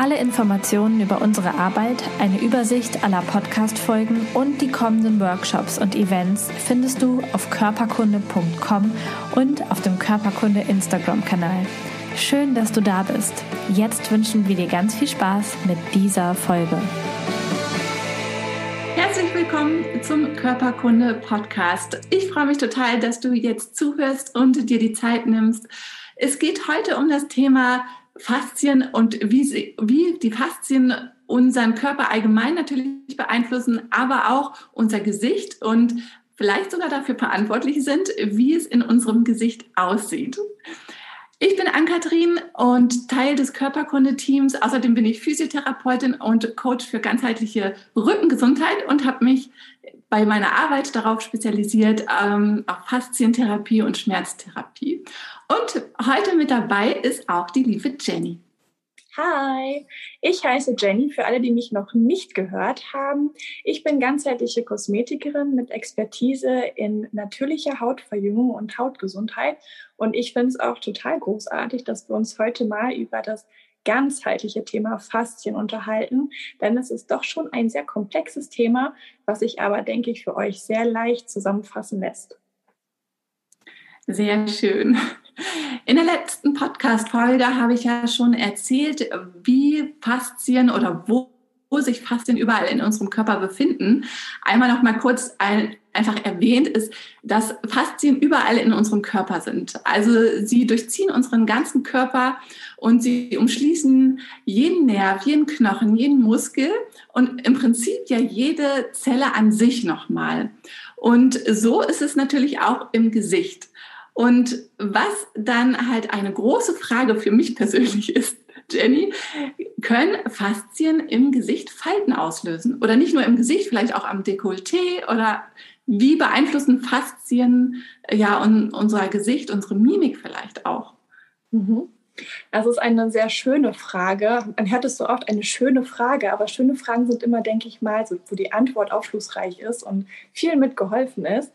Alle Informationen über unsere Arbeit, eine Übersicht aller Podcast-Folgen und die kommenden Workshops und Events findest du auf körperkunde.com und auf dem Körperkunde Instagram-Kanal. Schön, dass du da bist. Jetzt wünschen wir dir ganz viel Spaß mit dieser Folge. Herzlich willkommen zum Körperkunde Podcast. Ich freue mich total, dass du jetzt zuhörst und dir die Zeit nimmst. Es geht heute um das Thema Faszien und wie, sie, wie die Faszien unseren Körper allgemein natürlich beeinflussen, aber auch unser Gesicht und vielleicht sogar dafür verantwortlich sind, wie es in unserem Gesicht aussieht. Ich bin Ann-Kathrin und Teil des Körperkunde-Teams. Außerdem bin ich Physiotherapeutin und Coach für ganzheitliche Rückengesundheit und habe mich bei meiner Arbeit darauf spezialisiert, ähm, auf Faszientherapie und Schmerztherapie. Und heute mit dabei ist auch die liebe Jenny. Hi, ich heiße Jenny, für alle, die mich noch nicht gehört haben. Ich bin ganzheitliche Kosmetikerin mit Expertise in natürlicher Hautverjüngung und Hautgesundheit. Und ich finde es auch total großartig, dass wir uns heute mal über das ganzheitliche Thema Faszien unterhalten, denn es ist doch schon ein sehr komplexes Thema, was sich aber, denke ich, für euch sehr leicht zusammenfassen lässt. Sehr schön. In der letzten Podcast-Folge habe ich ja schon erzählt, wie Faszien oder wo, sich Faszien überall in unserem Körper befinden. Einmal noch mal kurz ein, einfach erwähnt ist, dass Faszien überall in unserem Körper sind. Also sie durchziehen unseren ganzen Körper und sie umschließen jeden Nerv, jeden Knochen, jeden Muskel und im Prinzip ja jede Zelle an sich nochmal. Und so ist es natürlich auch im Gesicht. Und was dann halt eine große Frage für mich persönlich ist, Jenny, können Faszien im Gesicht Falten auslösen? Oder nicht nur im Gesicht, vielleicht auch am Dekolleté? Oder wie beeinflussen Faszien ja unser Gesicht, unsere Mimik vielleicht auch? Mhm. Das ist eine sehr schöne Frage. Man hört es so oft, eine schöne Frage, aber schöne Fragen sind immer, denke ich mal, so, wo die Antwort aufschlussreich ist und viel mitgeholfen ist.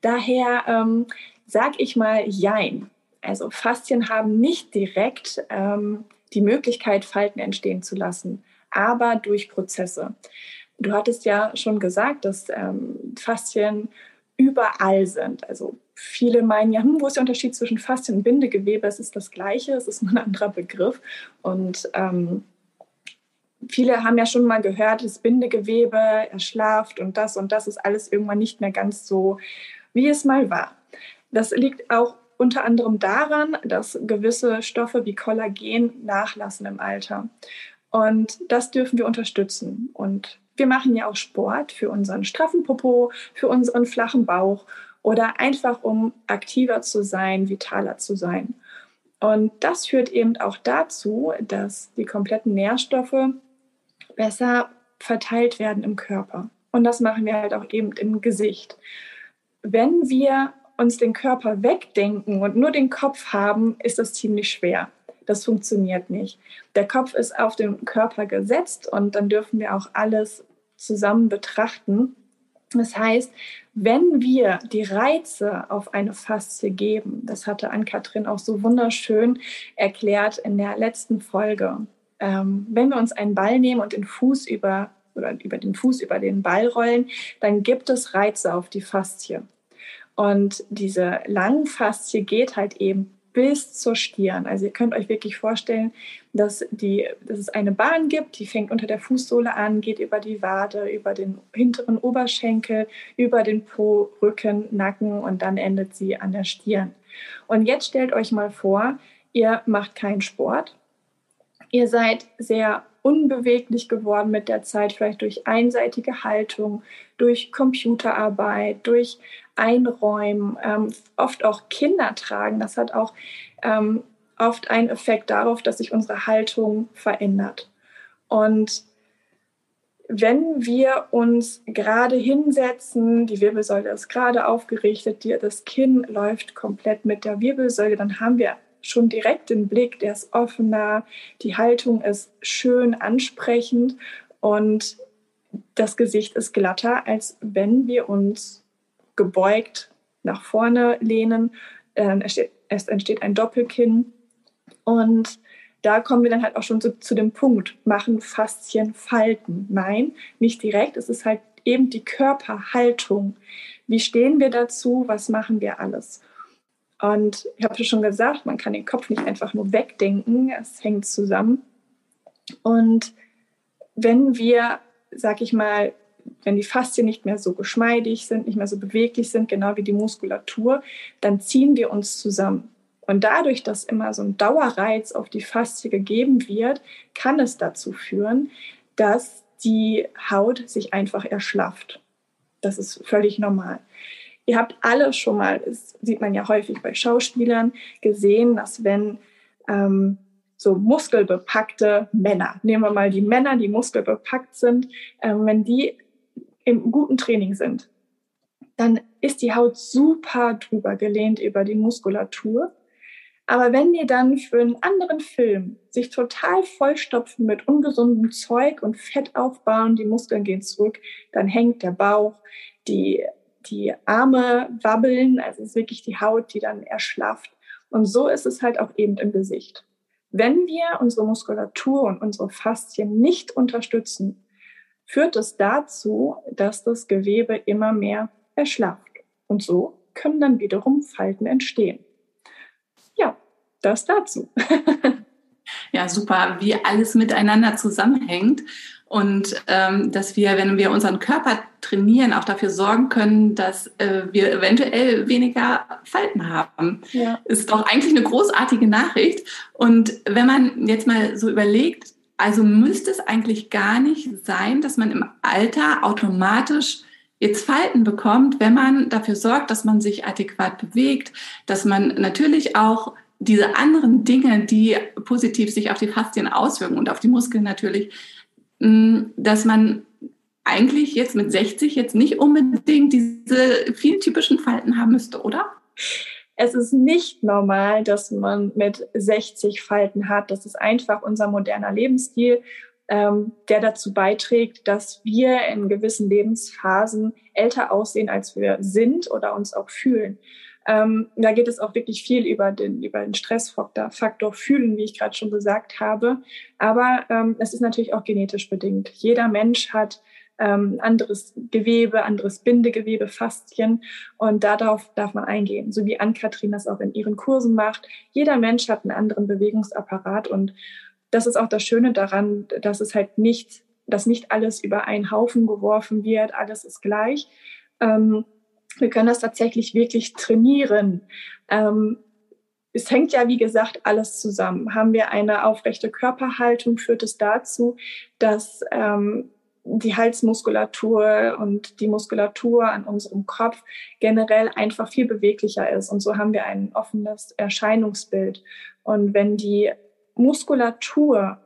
Daher ähm, sag ich mal Jein. Also Faszien haben nicht direkt ähm, die Möglichkeit, Falten entstehen zu lassen, aber durch Prozesse. Du hattest ja schon gesagt, dass ähm, Faszien überall sind. Also viele meinen ja, hm, wo ist der Unterschied zwischen Faszien und Bindegewebe? Es ist das Gleiche, es ist nur ein anderer Begriff. Und ähm, viele haben ja schon mal gehört, das Bindegewebe erschlaft und das und das ist alles irgendwann nicht mehr ganz so, wie es mal war. Das liegt auch unter anderem daran, dass gewisse Stoffe wie Kollagen nachlassen im Alter. Und das dürfen wir unterstützen. Und wir machen ja auch Sport für unseren straffen Popo, für unseren flachen Bauch oder einfach um aktiver zu sein, vitaler zu sein. Und das führt eben auch dazu, dass die kompletten Nährstoffe besser verteilt werden im Körper. Und das machen wir halt auch eben im Gesicht. Wenn wir uns den Körper wegdenken und nur den Kopf haben, ist das ziemlich schwer. Das funktioniert nicht. Der Kopf ist auf den Körper gesetzt und dann dürfen wir auch alles zusammen betrachten. Das heißt, wenn wir die Reize auf eine Faszie geben, das hatte Ann-Kathrin auch so wunderschön erklärt in der letzten Folge, ähm, wenn wir uns einen Ball nehmen und den Fuß über, oder über den Fuß über den Ball rollen, dann gibt es Reize auf die Faszie. Und diese Langfaszie geht halt eben bis zur Stirn. Also ihr könnt euch wirklich vorstellen, dass, die, dass es eine Bahn gibt, die fängt unter der Fußsohle an, geht über die Wade, über den hinteren Oberschenkel, über den Po, Rücken, Nacken und dann endet sie an der Stirn. Und jetzt stellt euch mal vor, ihr macht keinen Sport. Ihr seid sehr unbeweglich geworden mit der Zeit, vielleicht durch einseitige Haltung, durch Computerarbeit, durch Einräumen, ähm, oft auch Kinder tragen. Das hat auch ähm, oft einen Effekt darauf, dass sich unsere Haltung verändert. Und wenn wir uns gerade hinsetzen, die Wirbelsäule ist gerade aufgerichtet, das Kinn läuft komplett mit der Wirbelsäule, dann haben wir schon direkt den Blick, der ist offener, die Haltung ist schön ansprechend und das Gesicht ist glatter, als wenn wir uns gebeugt nach vorne lehnen. Ähm, es entsteht ein Doppelkinn und da kommen wir dann halt auch schon zu, zu dem Punkt, machen Faszien Falten? Nein, nicht direkt. Es ist halt eben die Körperhaltung. Wie stehen wir dazu? Was machen wir alles? Und ich habe schon gesagt, man kann den Kopf nicht einfach nur wegdenken. Es hängt zusammen. Und wenn wir, sag ich mal, wenn die Faszien nicht mehr so geschmeidig sind, nicht mehr so beweglich sind, genau wie die Muskulatur, dann ziehen wir uns zusammen. Und dadurch, dass immer so ein Dauerreiz auf die Faszie gegeben wird, kann es dazu führen, dass die Haut sich einfach erschlafft. Das ist völlig normal. Ihr habt alle schon mal, das sieht man ja häufig bei Schauspielern, gesehen, dass wenn ähm, so muskelbepackte Männer, nehmen wir mal die Männer, die muskelbepackt sind, ähm, wenn die im guten Training sind, dann ist die Haut super drüber gelehnt über die Muskulatur. Aber wenn die dann für einen anderen Film sich total vollstopfen mit ungesundem Zeug und Fett aufbauen, die Muskeln gehen zurück, dann hängt der Bauch, die, die Arme wabbeln, also es ist wirklich die Haut, die dann erschlafft. Und so ist es halt auch eben im Gesicht. Wenn wir unsere Muskulatur und unsere Faszien nicht unterstützen, führt es dazu, dass das Gewebe immer mehr erschlafft. Und so können dann wiederum Falten entstehen ja, das dazu. ja, super, wie alles miteinander zusammenhängt und ähm, dass wir, wenn wir unseren Körper trainieren, auch dafür sorgen können, dass äh, wir eventuell weniger Falten haben. Ja. Ist doch eigentlich eine großartige Nachricht. Und wenn man jetzt mal so überlegt, also müsste es eigentlich gar nicht sein, dass man im Alter automatisch jetzt Falten bekommt, wenn man dafür sorgt, dass man sich adäquat bewegt, dass man natürlich auch diese anderen Dinge, die positiv sich auf die Faszien auswirken und auf die Muskeln natürlich, dass man eigentlich jetzt mit 60 jetzt nicht unbedingt diese vielen typischen Falten haben müsste, oder? Es ist nicht normal, dass man mit 60 Falten hat. Das ist einfach unser moderner Lebensstil ähm, der dazu beiträgt, dass wir in gewissen Lebensphasen älter aussehen, als wir sind oder uns auch fühlen. Ähm, da geht es auch wirklich viel über den, über den Stressfaktor Faktor fühlen, wie ich gerade schon gesagt habe. Aber ähm, es ist natürlich auch genetisch bedingt. Jeder Mensch hat ähm, anderes Gewebe, anderes Bindegewebe, Faszien und darauf darf man eingehen, so wie Ann-Kathrin das auch in ihren Kursen macht. Jeder Mensch hat einen anderen Bewegungsapparat und das ist auch das Schöne daran, dass es halt nicht, dass nicht alles über einen Haufen geworfen wird, alles ist gleich. Ähm, wir können das tatsächlich wirklich trainieren. Ähm, es hängt ja, wie gesagt, alles zusammen. Haben wir eine aufrechte Körperhaltung, führt es dazu, dass ähm, die Halsmuskulatur und die Muskulatur an unserem Kopf generell einfach viel beweglicher ist. Und so haben wir ein offenes Erscheinungsbild. Und wenn die Muskulatur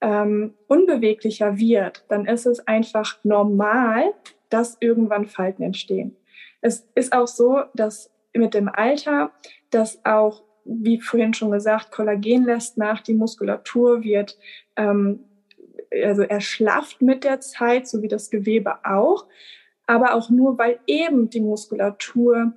ähm, unbeweglicher wird, dann ist es einfach normal, dass irgendwann Falten entstehen. Es ist auch so, dass mit dem Alter, dass auch, wie vorhin schon gesagt, Kollagen lässt nach, die Muskulatur wird ähm, also erschlafft mit der Zeit, so wie das Gewebe auch, aber auch nur, weil eben die Muskulatur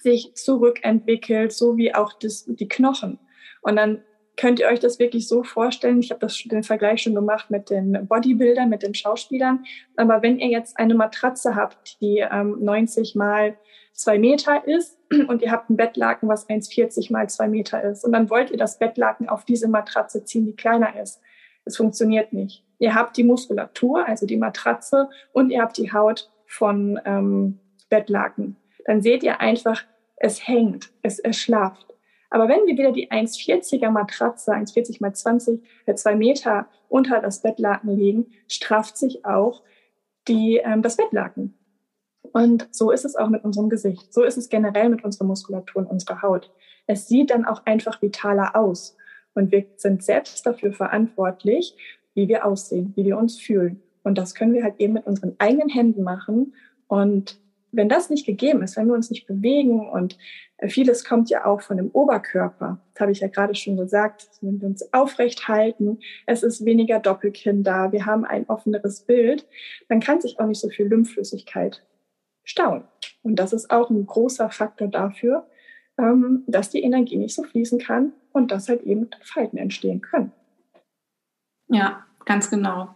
sich zurückentwickelt, so wie auch das, die Knochen. Und dann könnt ihr euch das wirklich so vorstellen. Ich habe das den Vergleich schon gemacht mit den Bodybuildern, mit den Schauspielern. Aber wenn ihr jetzt eine Matratze habt, die ähm, 90 mal zwei Meter ist und ihr habt ein Bettlaken, was 1,40 mal zwei Meter ist und dann wollt ihr das Bettlaken auf diese Matratze ziehen, die kleiner ist. Es funktioniert nicht. Ihr habt die Muskulatur, also die Matratze und ihr habt die Haut von ähm, Bettlaken. Dann seht ihr einfach, es hängt, es erschlafft. Aber wenn wir wieder die 1,40er Matratze, 1,40 mal 20, äh, zwei Meter unter das Bettlaken legen, strafft sich auch die, ähm, das Bettlaken. Und so ist es auch mit unserem Gesicht. So ist es generell mit unserer Muskulatur und unserer Haut. Es sieht dann auch einfach vitaler aus. Und wir sind selbst dafür verantwortlich, wie wir aussehen, wie wir uns fühlen. Und das können wir halt eben mit unseren eigenen Händen machen. Und wenn das nicht gegeben ist, wenn wir uns nicht bewegen und vieles kommt ja auch von dem Oberkörper, das habe ich ja gerade schon gesagt, wenn wir uns aufrecht halten, es ist weniger Doppelkinn da, wir haben ein offeneres Bild, dann kann sich auch nicht so viel Lymphflüssigkeit stauen. Und das ist auch ein großer Faktor dafür, ähm, dass die Energie nicht so fließen kann und dass halt eben Falten entstehen können. Ja, Ganz genau.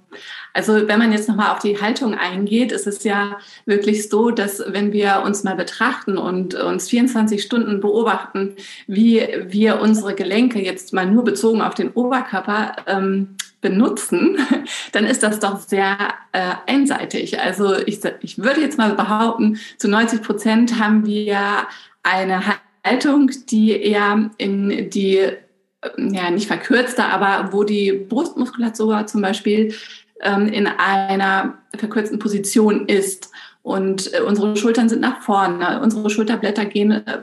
Also wenn man jetzt nochmal auf die Haltung eingeht, ist es ja wirklich so, dass wenn wir uns mal betrachten und uns 24 Stunden beobachten, wie wir unsere Gelenke jetzt mal nur bezogen auf den Oberkörper ähm, benutzen, dann ist das doch sehr äh, einseitig. Also ich, ich würde jetzt mal behaupten, zu 90 Prozent haben wir eine Haltung, die eher in die ja nicht verkürzter, aber wo die Brustmuskulatur zum Beispiel ähm, in einer verkürzten Position ist. Und äh, unsere Schultern sind nach vorne, unsere Schulterblätter gehen äh,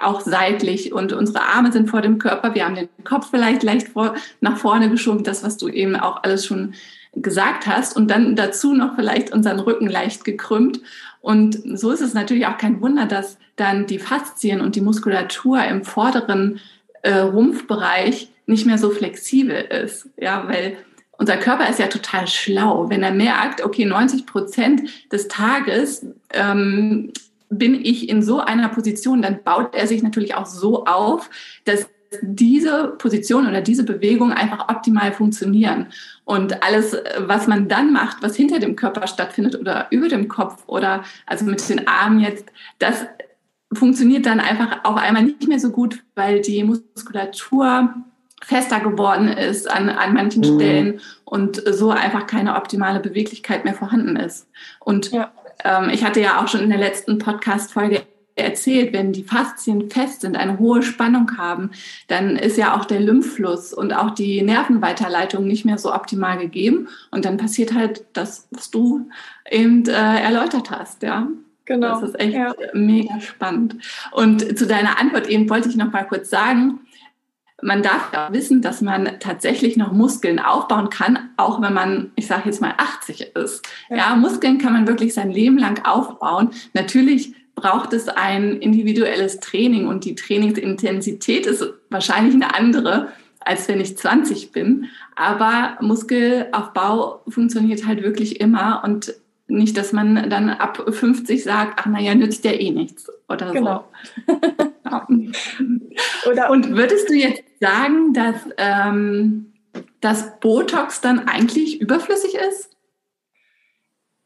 auch seitlich und unsere Arme sind vor dem Körper. Wir haben den Kopf vielleicht leicht vor, nach vorne geschoben, das, was du eben auch alles schon gesagt hast. Und dann dazu noch vielleicht unseren Rücken leicht gekrümmt. Und so ist es natürlich auch kein Wunder, dass dann die Faszien und die Muskulatur im vorderen äh, Rumpfbereich nicht mehr so flexibel ist. Ja, weil unser Körper ist ja total schlau. Wenn er merkt, okay, 90 Prozent des Tages ähm, bin ich in so einer Position, dann baut er sich natürlich auch so auf, dass diese Position oder diese Bewegung einfach optimal funktionieren. Und alles, was man dann macht, was hinter dem Körper stattfindet oder über dem Kopf oder also mit den Armen jetzt, das funktioniert dann einfach auf einmal nicht mehr so gut, weil die Muskulatur fester geworden ist an, an manchen mhm. Stellen und so einfach keine optimale Beweglichkeit mehr vorhanden ist. Und ja. ähm, ich hatte ja auch schon in der letzten Podcast-Folge erzählt, wenn die Faszien fest sind, eine hohe Spannung haben, dann ist ja auch der Lymphfluss und auch die Nervenweiterleitung nicht mehr so optimal gegeben. Und dann passiert halt das, was du eben äh, erläutert hast, ja. Genau. Das ist echt ja. mega spannend. Und zu deiner Antwort eben wollte ich noch mal kurz sagen, man darf auch wissen, dass man tatsächlich noch Muskeln aufbauen kann, auch wenn man, ich sage jetzt mal, 80 ist. Ja. ja, Muskeln kann man wirklich sein Leben lang aufbauen. Natürlich braucht es ein individuelles Training und die Trainingsintensität ist wahrscheinlich eine andere, als wenn ich 20 bin. Aber Muskelaufbau funktioniert halt wirklich immer und nicht, dass man dann ab 50 sagt, ach naja, nützt ja eh nichts oder genau. so. oder Und würdest du jetzt sagen, dass, ähm, dass Botox dann eigentlich überflüssig ist?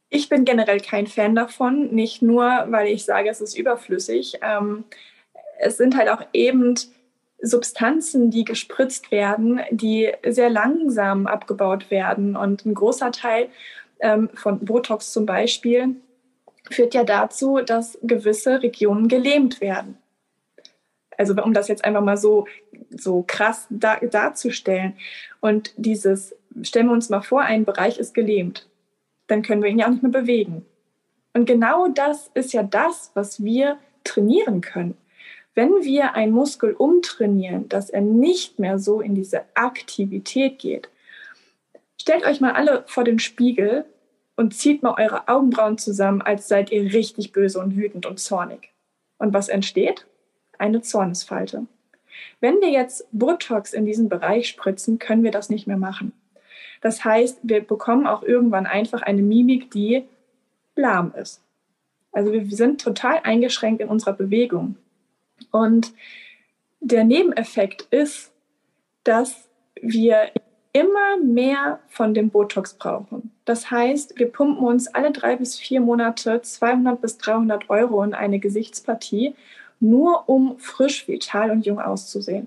Ich bin generell kein Fan davon, nicht nur, weil ich sage, es ist überflüssig. Ähm, es sind halt auch eben Substanzen, die gespritzt werden, die sehr langsam abgebaut werden. Und ein großer Teil ähm, von Botox zum Beispiel führt ja dazu, dass gewisse Regionen gelähmt werden. Also um das jetzt einfach mal so, so krass da, darzustellen. Und dieses, stellen wir uns mal vor, ein Bereich ist gelähmt. Dann können wir ihn ja auch nicht mehr bewegen. Und genau das ist ja das, was wir trainieren können. Wenn wir einen Muskel umtrainieren, dass er nicht mehr so in diese Aktivität geht, Stellt euch mal alle vor den Spiegel und zieht mal eure Augenbrauen zusammen, als seid ihr richtig böse und wütend und zornig. Und was entsteht? Eine Zornesfalte. Wenn wir jetzt Botox in diesen Bereich spritzen, können wir das nicht mehr machen. Das heißt, wir bekommen auch irgendwann einfach eine Mimik, die lahm ist. Also wir sind total eingeschränkt in unserer Bewegung. Und der Nebeneffekt ist, dass wir immer mehr von dem Botox brauchen. Das heißt, wir pumpen uns alle drei bis vier Monate 200 bis 300 Euro in eine Gesichtspartie, nur um frisch, vital und jung auszusehen.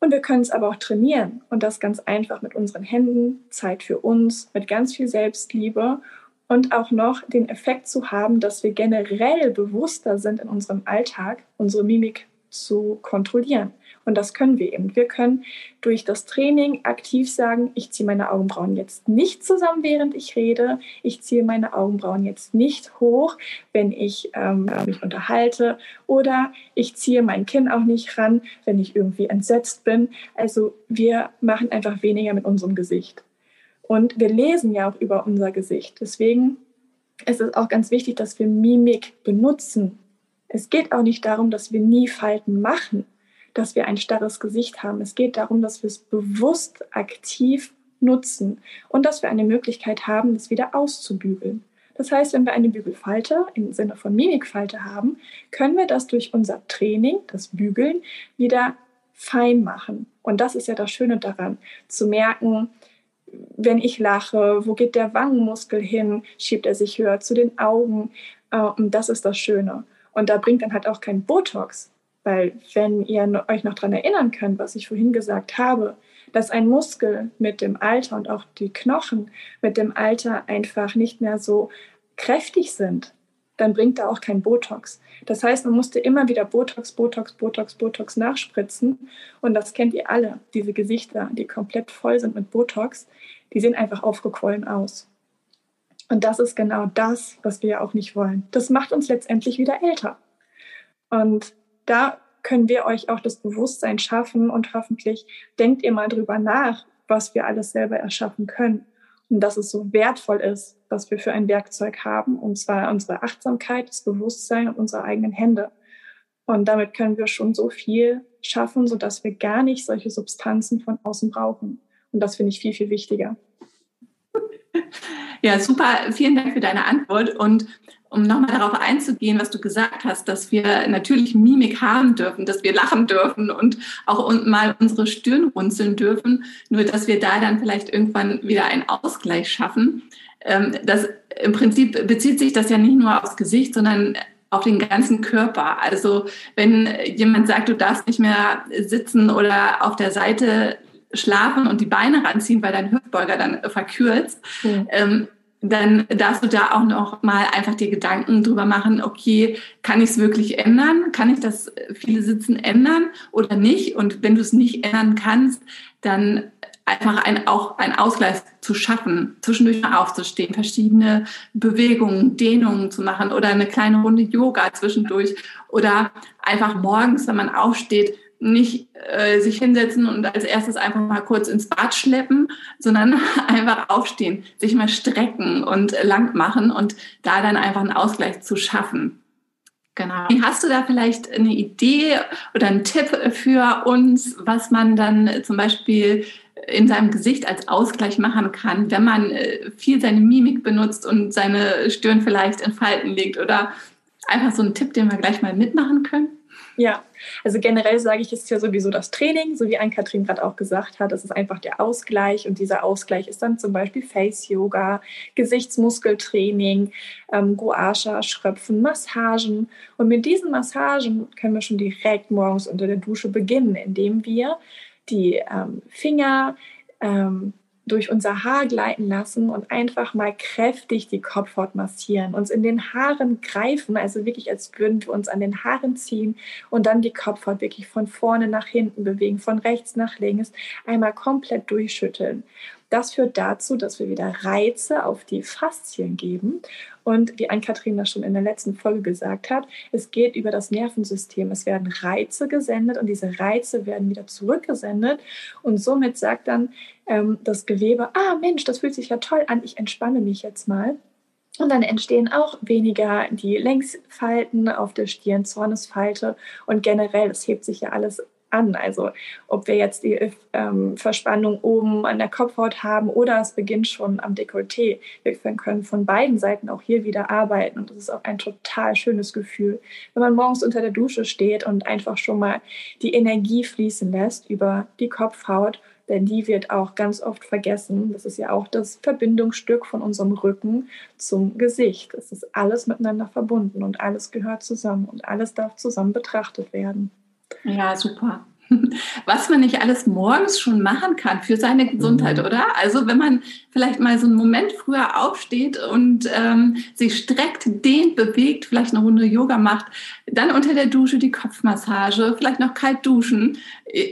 Und wir können es aber auch trainieren und das ganz einfach mit unseren Händen, Zeit für uns, mit ganz viel Selbstliebe und auch noch den Effekt zu haben, dass wir generell bewusster sind in unserem Alltag, unsere Mimik zu kontrollieren. Und das können wir eben. Wir können durch das Training aktiv sagen, ich ziehe meine Augenbrauen jetzt nicht zusammen, während ich rede. Ich ziehe meine Augenbrauen jetzt nicht hoch, wenn ich ähm, mich unterhalte. Oder ich ziehe mein Kinn auch nicht ran, wenn ich irgendwie entsetzt bin. Also wir machen einfach weniger mit unserem Gesicht. Und wir lesen ja auch über unser Gesicht. Deswegen ist es auch ganz wichtig, dass wir Mimik benutzen. Es geht auch nicht darum, dass wir nie Falten machen, dass wir ein starres Gesicht haben. Es geht darum, dass wir es bewusst aktiv nutzen und dass wir eine Möglichkeit haben, das wieder auszubügeln. Das heißt, wenn wir eine Bügelfalte im Sinne von Mimikfalte haben, können wir das durch unser Training, das Bügeln, wieder fein machen. Und das ist ja das Schöne daran, zu merken, wenn ich lache, wo geht der Wangenmuskel hin? Schiebt er sich höher zu den Augen? Äh, und das ist das Schöne. Und da bringt dann halt auch kein Botox. Weil wenn ihr euch noch daran erinnern könnt, was ich vorhin gesagt habe, dass ein Muskel mit dem Alter und auch die Knochen mit dem Alter einfach nicht mehr so kräftig sind, dann bringt da auch kein Botox. Das heißt, man musste immer wieder Botox, Botox, Botox, Botox nachspritzen. Und das kennt ihr alle. Diese Gesichter, die komplett voll sind mit Botox, die sehen einfach aufgequollen aus. Und das ist genau das, was wir ja auch nicht wollen. Das macht uns letztendlich wieder älter. Und da können wir euch auch das Bewusstsein schaffen und hoffentlich denkt ihr mal drüber nach, was wir alles selber erschaffen können. Und dass es so wertvoll ist, was wir für ein Werkzeug haben, und zwar unsere Achtsamkeit, das Bewusstsein und unsere eigenen Hände. Und damit können wir schon so viel schaffen, sodass wir gar nicht solche Substanzen von außen brauchen. Und das finde ich viel, viel wichtiger. Ja, super. Vielen Dank für deine Antwort. Und um nochmal darauf einzugehen, was du gesagt hast, dass wir natürlich Mimik haben dürfen, dass wir lachen dürfen und auch mal unsere Stirn runzeln dürfen, nur dass wir da dann vielleicht irgendwann wieder einen Ausgleich schaffen. Ähm, das, Im Prinzip bezieht sich das ja nicht nur aufs Gesicht, sondern auf den ganzen Körper. Also wenn jemand sagt, du darfst nicht mehr sitzen oder auf der Seite schlafen und die Beine ranziehen, weil dein Hüftbeuger dann verkürzt, mhm. ähm, dann darfst du da auch noch mal einfach dir Gedanken drüber machen, okay, kann ich es wirklich ändern? Kann ich das viele Sitzen ändern oder nicht? Und wenn du es nicht ändern kannst, dann einfach ein, auch ein Ausgleich zu schaffen, zwischendurch mal aufzustehen, verschiedene Bewegungen, Dehnungen zu machen oder eine kleine Runde Yoga zwischendurch oder einfach morgens, wenn man aufsteht, nicht äh, sich hinsetzen und als erstes einfach mal kurz ins Bad schleppen, sondern einfach aufstehen, sich mal strecken und lang machen und da dann einfach einen Ausgleich zu schaffen. Genau. Hast du da vielleicht eine Idee oder einen Tipp für uns, was man dann zum Beispiel in seinem Gesicht als Ausgleich machen kann, wenn man äh, viel seine Mimik benutzt und seine Stirn vielleicht in Falten legt oder einfach so einen Tipp, den wir gleich mal mitmachen können? Ja, also generell sage ich, ist ja sowieso das Training, so wie Ann-Kathrin gerade auch gesagt hat. Es ist einfach der Ausgleich und dieser Ausgleich ist dann zum Beispiel Face-Yoga, Gesichtsmuskeltraining, ähm, Guasha, Schröpfen, Massagen. Und mit diesen Massagen können wir schon direkt morgens unter der Dusche beginnen, indem wir die ähm, Finger ähm, durch unser Haar gleiten lassen und einfach mal kräftig die Kopfhaut massieren, uns in den Haaren greifen, also wirklich als würden wir uns an den Haaren ziehen und dann die Kopfhaut wirklich von vorne nach hinten bewegen, von rechts nach links, einmal komplett durchschütteln. Das führt dazu, dass wir wieder Reize auf die Faszien geben. Und wie Ann-Kathrin das schon in der letzten Folge gesagt hat, es geht über das Nervensystem. Es werden Reize gesendet und diese Reize werden wieder zurückgesendet. Und somit sagt dann ähm, das Gewebe, ah Mensch, das fühlt sich ja toll an, ich entspanne mich jetzt mal. Und dann entstehen auch weniger die Längsfalten auf der Stirn, Zornesfalte und generell, es hebt sich ja alles an. Also ob wir jetzt die ähm, Verspannung oben an der Kopfhaut haben oder es beginnt schon am Dekolleté. Wir können von beiden Seiten auch hier wieder arbeiten und das ist auch ein total schönes Gefühl, wenn man morgens unter der Dusche steht und einfach schon mal die Energie fließen lässt über die Kopfhaut denn die wird auch ganz oft vergessen. Das ist ja auch das Verbindungsstück von unserem Rücken zum Gesicht. Es ist alles miteinander verbunden und alles gehört zusammen und alles darf zusammen betrachtet werden. Ja, super. Was man nicht alles morgens schon machen kann für seine Gesundheit, mhm. oder? Also wenn man vielleicht mal so einen Moment früher aufsteht und ähm, sich streckt, dehnt, bewegt, vielleicht eine Runde Yoga macht, dann unter der Dusche die Kopfmassage, vielleicht noch kalt duschen.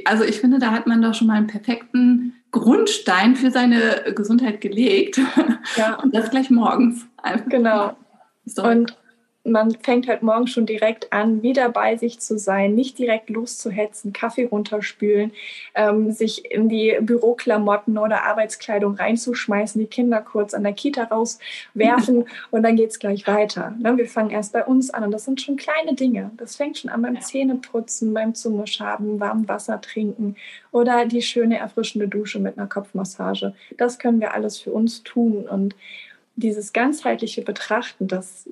Also ich finde, da hat man doch schon mal einen perfekten Grundstein für seine Gesundheit gelegt. Ja. Und das gleich morgens. Einfach. Genau. So. Und man fängt halt morgen schon direkt an, wieder bei sich zu sein, nicht direkt loszuhetzen, Kaffee runterspülen, ähm, sich in die Büroklamotten oder Arbeitskleidung reinzuschmeißen, die Kinder kurz an der Kita rauswerfen und dann geht's gleich weiter. Ne? Wir fangen erst bei uns an und das sind schon kleine Dinge. Das fängt schon an beim Zähneputzen, beim Zungeschaben, warm Wasser trinken oder die schöne erfrischende Dusche mit einer Kopfmassage. Das können wir alles für uns tun und dieses ganzheitliche Betrachten, das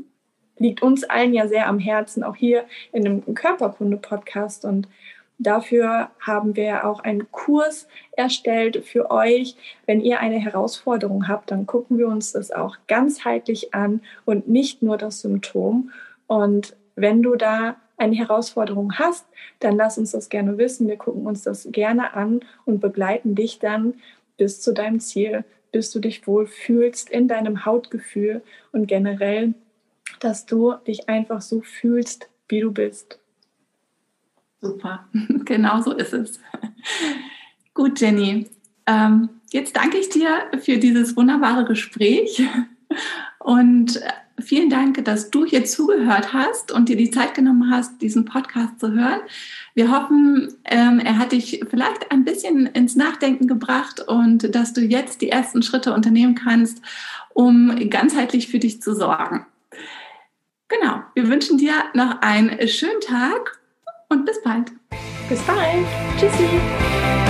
liegt uns allen ja sehr am Herzen, auch hier in dem Körperkunde-Podcast. Und dafür haben wir auch einen Kurs erstellt für euch. Wenn ihr eine Herausforderung habt, dann gucken wir uns das auch ganzheitlich an und nicht nur das Symptom. Und wenn du da eine Herausforderung hast, dann lass uns das gerne wissen. Wir gucken uns das gerne an und begleiten dich dann bis zu deinem Ziel, bis du dich wohl fühlst in deinem Hautgefühl und generell dass du dich einfach so fühlst, wie du bist. Super, genau so ist es. Gut, Jenny. Ähm, jetzt danke ich dir für dieses wunderbare Gespräch und vielen Dank, dass du hier zugehört hast und dir die Zeit genommen hast, diesen Podcast zu hören. Wir hoffen, ähm, er hat dich vielleicht ein bisschen ins Nachdenken gebracht und dass du jetzt die ersten Schritte unternehmen kannst, um ganzheitlich für dich zu sorgen. Genau, wir wünschen dir noch einen schönen Tag und bis bald. Bis bald. Tschüssi.